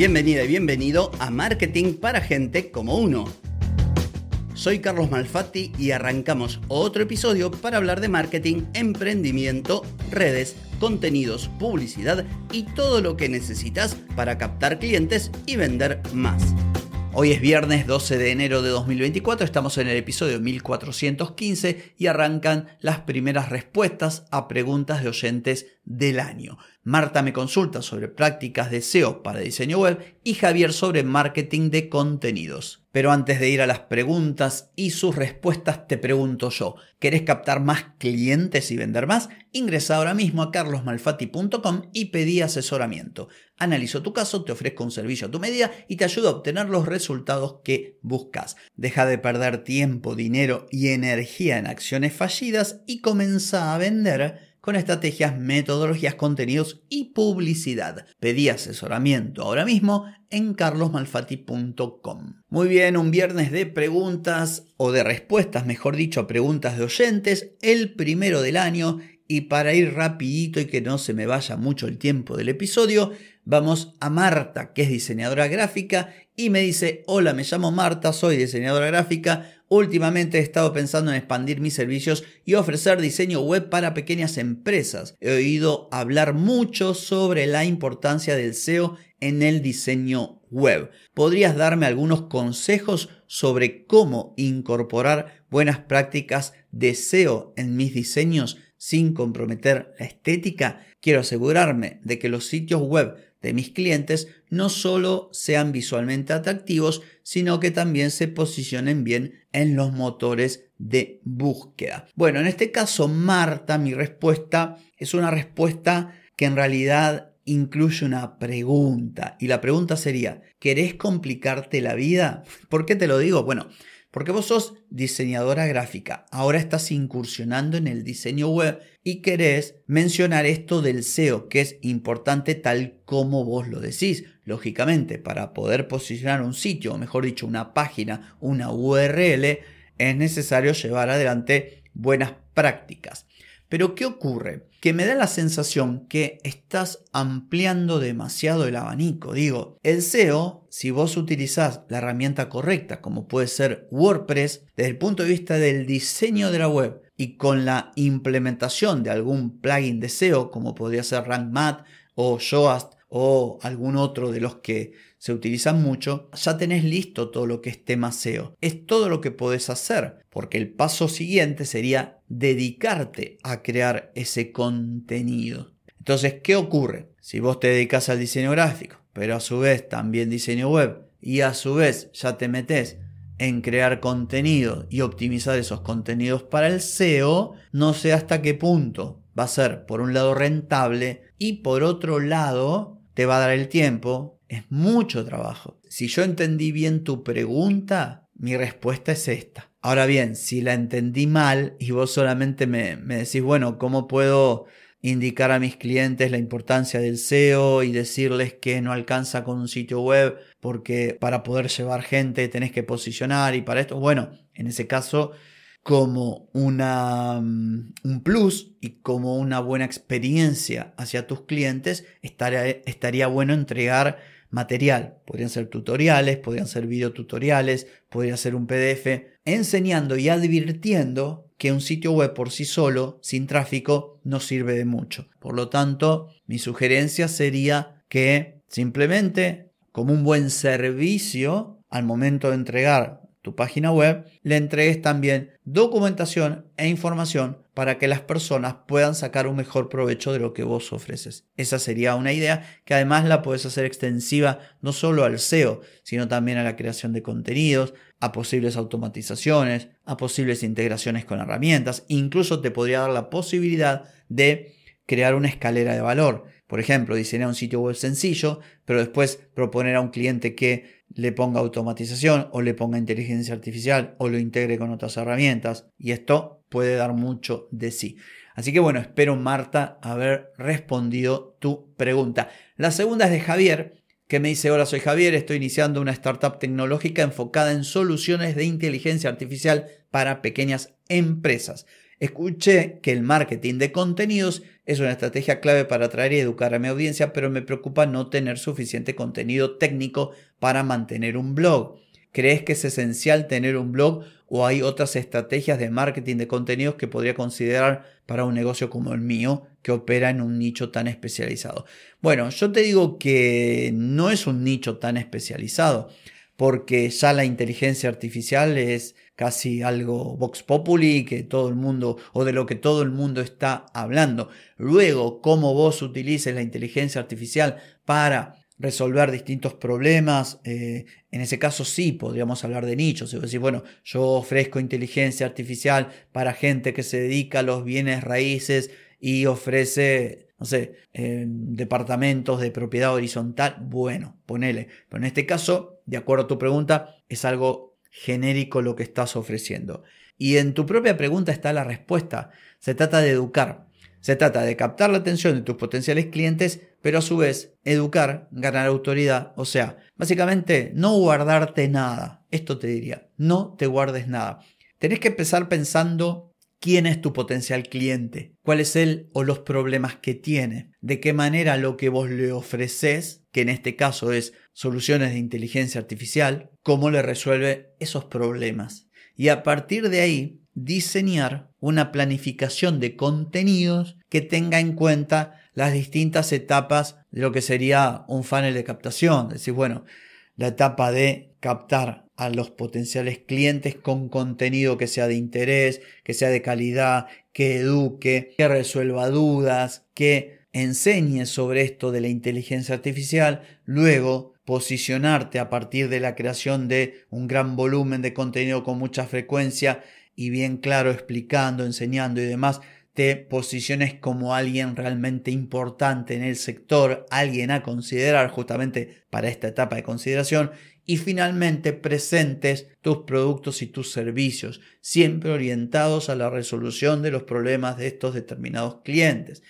Bienvenida y bienvenido a Marketing para Gente como Uno. Soy Carlos Malfatti y arrancamos otro episodio para hablar de marketing, emprendimiento, redes, contenidos, publicidad y todo lo que necesitas para captar clientes y vender más. Hoy es viernes 12 de enero de 2024, estamos en el episodio 1415 y arrancan las primeras respuestas a preguntas de oyentes del año. Marta me consulta sobre prácticas de SEO para diseño web y Javier sobre marketing de contenidos. Pero antes de ir a las preguntas y sus respuestas te pregunto yo, ¿querés captar más clientes y vender más? Ingresa ahora mismo a carlosmalfatti.com y pedí asesoramiento. Analizo tu caso, te ofrezco un servicio a tu medida y te ayudo a obtener los resultados que buscas. Deja de perder tiempo, dinero y energía en acciones fallidas y comienza a vender con estrategias, metodologías, contenidos y publicidad. Pedí asesoramiento ahora mismo en carlosmalfati.com. Muy bien, un viernes de preguntas o de respuestas, mejor dicho, a preguntas de oyentes, el primero del año y para ir rapidito y que no se me vaya mucho el tiempo del episodio, vamos a Marta, que es diseñadora gráfica y me dice, hola, me llamo Marta, soy diseñadora gráfica, Últimamente he estado pensando en expandir mis servicios y ofrecer diseño web para pequeñas empresas. He oído hablar mucho sobre la importancia del SEO en el diseño web. ¿Podrías darme algunos consejos sobre cómo incorporar buenas prácticas de SEO en mis diseños sin comprometer la estética? Quiero asegurarme de que los sitios web de mis clientes no solo sean visualmente atractivos, sino que también se posicionen bien en los motores de búsqueda. Bueno, en este caso, Marta, mi respuesta es una respuesta que en realidad incluye una pregunta. Y la pregunta sería, ¿querés complicarte la vida? ¿Por qué te lo digo? Bueno, porque vos sos diseñadora gráfica, ahora estás incursionando en el diseño web y querés mencionar esto del SEO, que es importante tal como vos lo decís. Lógicamente, para poder posicionar un sitio, o mejor dicho, una página, una URL, es necesario llevar adelante buenas prácticas. Pero ¿qué ocurre? Que me da la sensación que estás ampliando demasiado el abanico. Digo, el SEO, si vos utilizás la herramienta correcta, como puede ser WordPress, desde el punto de vista del diseño de la web y con la implementación de algún plugin de SEO, como podría ser RankMath o Yoast o algún otro de los que se utilizan mucho, ya tenés listo todo lo que es tema SEO. Es todo lo que podés hacer, porque el paso siguiente sería dedicarte a crear ese contenido. Entonces, ¿qué ocurre? Si vos te dedicas al diseño gráfico, pero a su vez también diseño web, y a su vez ya te metes en crear contenido y optimizar esos contenidos para el SEO, no sé hasta qué punto va a ser, por un lado, rentable y por otro lado, te va a dar el tiempo es mucho trabajo. Si yo entendí bien tu pregunta, mi respuesta es esta. Ahora bien, si la entendí mal y vos solamente me, decís, bueno, ¿cómo puedo indicar a mis clientes la importancia del SEO y decirles que no alcanza con un sitio web porque para poder llevar gente tenés que posicionar y para esto, bueno, en ese caso como una, mm, un plus y como una buena experiencia hacia tus clientes, estaría, estaría bueno entregar material. Podrían ser tutoriales, podrían ser videotutoriales, podría ser un PDF, enseñando y advirtiendo que un sitio web por sí solo, sin tráfico, no sirve de mucho. Por lo tanto, mi sugerencia sería que simplemente, como un buen servicio, al momento de entregar tu página web, le entregues también documentación e información para que las personas puedan sacar un mejor provecho de lo que vos ofreces. Esa sería una idea que además la puedes hacer extensiva no solo al SEO, sino también a la creación de contenidos, a posibles automatizaciones, a posibles integraciones con herramientas, incluso te podría dar la posibilidad de crear una escalera de valor. Por ejemplo, diseñar un sitio web sencillo, pero después proponer a un cliente que le ponga automatización o le ponga inteligencia artificial o lo integre con otras herramientas y esto puede dar mucho de sí. Así que bueno, espero Marta haber respondido tu pregunta. La segunda es de Javier, que me dice, hola, soy Javier, estoy iniciando una startup tecnológica enfocada en soluciones de inteligencia artificial para pequeñas empresas. Escuché que el marketing de contenidos es una estrategia clave para atraer y educar a mi audiencia, pero me preocupa no tener suficiente contenido técnico para mantener un blog. ¿Crees que es esencial tener un blog o hay otras estrategias de marketing de contenidos que podría considerar para un negocio como el mío que opera en un nicho tan especializado? Bueno, yo te digo que no es un nicho tan especializado porque ya la inteligencia artificial es casi algo vox populi que todo el mundo o de lo que todo el mundo está hablando. Luego, cómo vos utilices la inteligencia artificial para resolver distintos problemas. Eh, en ese caso sí podríamos hablar de nichos. Es decir, bueno, yo ofrezco inteligencia artificial para gente que se dedica a los bienes raíces y ofrece, no sé, eh, departamentos de propiedad horizontal. Bueno, ponele. Pero en este caso, de acuerdo a tu pregunta, es algo genérico lo que estás ofreciendo. Y en tu propia pregunta está la respuesta. Se trata de educar. Se trata de captar la atención de tus potenciales clientes, pero a su vez educar, ganar autoridad. O sea, básicamente no guardarte nada. Esto te diría, no te guardes nada. Tenés que empezar pensando quién es tu potencial cliente, cuál es él o los problemas que tiene, de qué manera lo que vos le ofreces, que en este caso es soluciones de inteligencia artificial, cómo le resuelve esos problemas. Y a partir de ahí, diseñar una planificación de contenidos que tenga en cuenta las distintas etapas de lo que sería un funnel de captación. Decir, bueno, la etapa de captar a los potenciales clientes con contenido que sea de interés, que sea de calidad, que eduque, que resuelva dudas, que enseñe sobre esto de la inteligencia artificial, luego posicionarte a partir de la creación de un gran volumen de contenido con mucha frecuencia y bien claro explicando, enseñando y demás, te posiciones como alguien realmente importante en el sector, alguien a considerar justamente para esta etapa de consideración y finalmente presentes tus productos y tus servicios, siempre orientados a la resolución de los problemas de estos determinados clientes.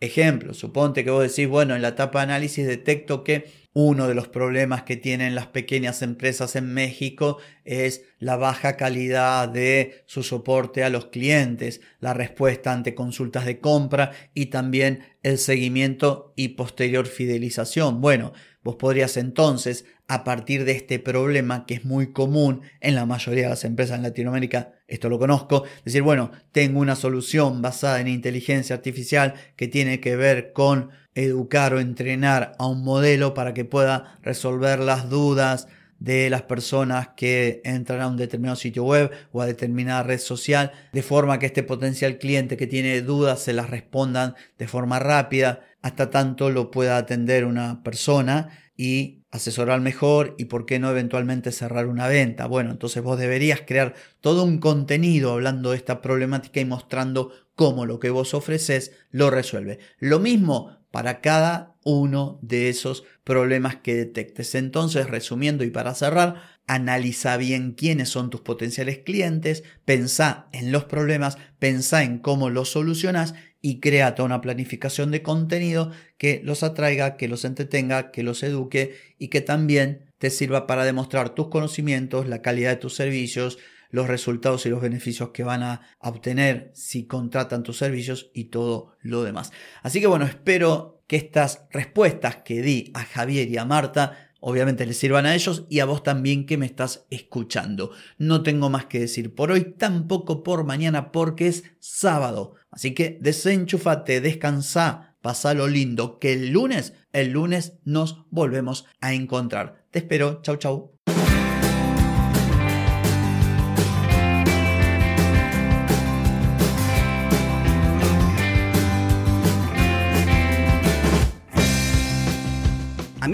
Ejemplo, suponte que vos decís, bueno, en la etapa de análisis detecto que uno de los problemas que tienen las pequeñas empresas en México es la baja calidad de su soporte a los clientes, la respuesta ante consultas de compra y también el seguimiento y posterior fidelización. Bueno, vos podrías entonces, a partir de este problema que es muy común en la mayoría de las empresas en Latinoamérica, esto lo conozco, decir, bueno, tengo una solución basada en inteligencia artificial que tiene que ver con educar o entrenar a un modelo para que pueda resolver las dudas de las personas que entran a un determinado sitio web o a determinada red social, de forma que este potencial cliente que tiene dudas se las respondan de forma rápida, hasta tanto lo pueda atender una persona y asesorar mejor y por qué no eventualmente cerrar una venta. Bueno, entonces vos deberías crear todo un contenido hablando de esta problemática y mostrando cómo lo que vos ofreces lo resuelve. Lo mismo para cada uno de esos problemas que detectes. Entonces, resumiendo y para cerrar, analiza bien quiénes son tus potenciales clientes, pensá en los problemas, pensá en cómo los solucionas y crea toda una planificación de contenido que los atraiga, que los entretenga, que los eduque y que también te sirva para demostrar tus conocimientos, la calidad de tus servicios, los resultados y los beneficios que van a obtener si contratan tus servicios y todo lo demás. Así que bueno, espero que estas respuestas que di a Javier y a Marta obviamente les sirvan a ellos y a vos también que me estás escuchando. No tengo más que decir por hoy, tampoco por mañana porque es sábado. Así que desenchufate, descansa, pasa lo lindo, que el lunes, el lunes nos volvemos a encontrar. Te espero, chau chau.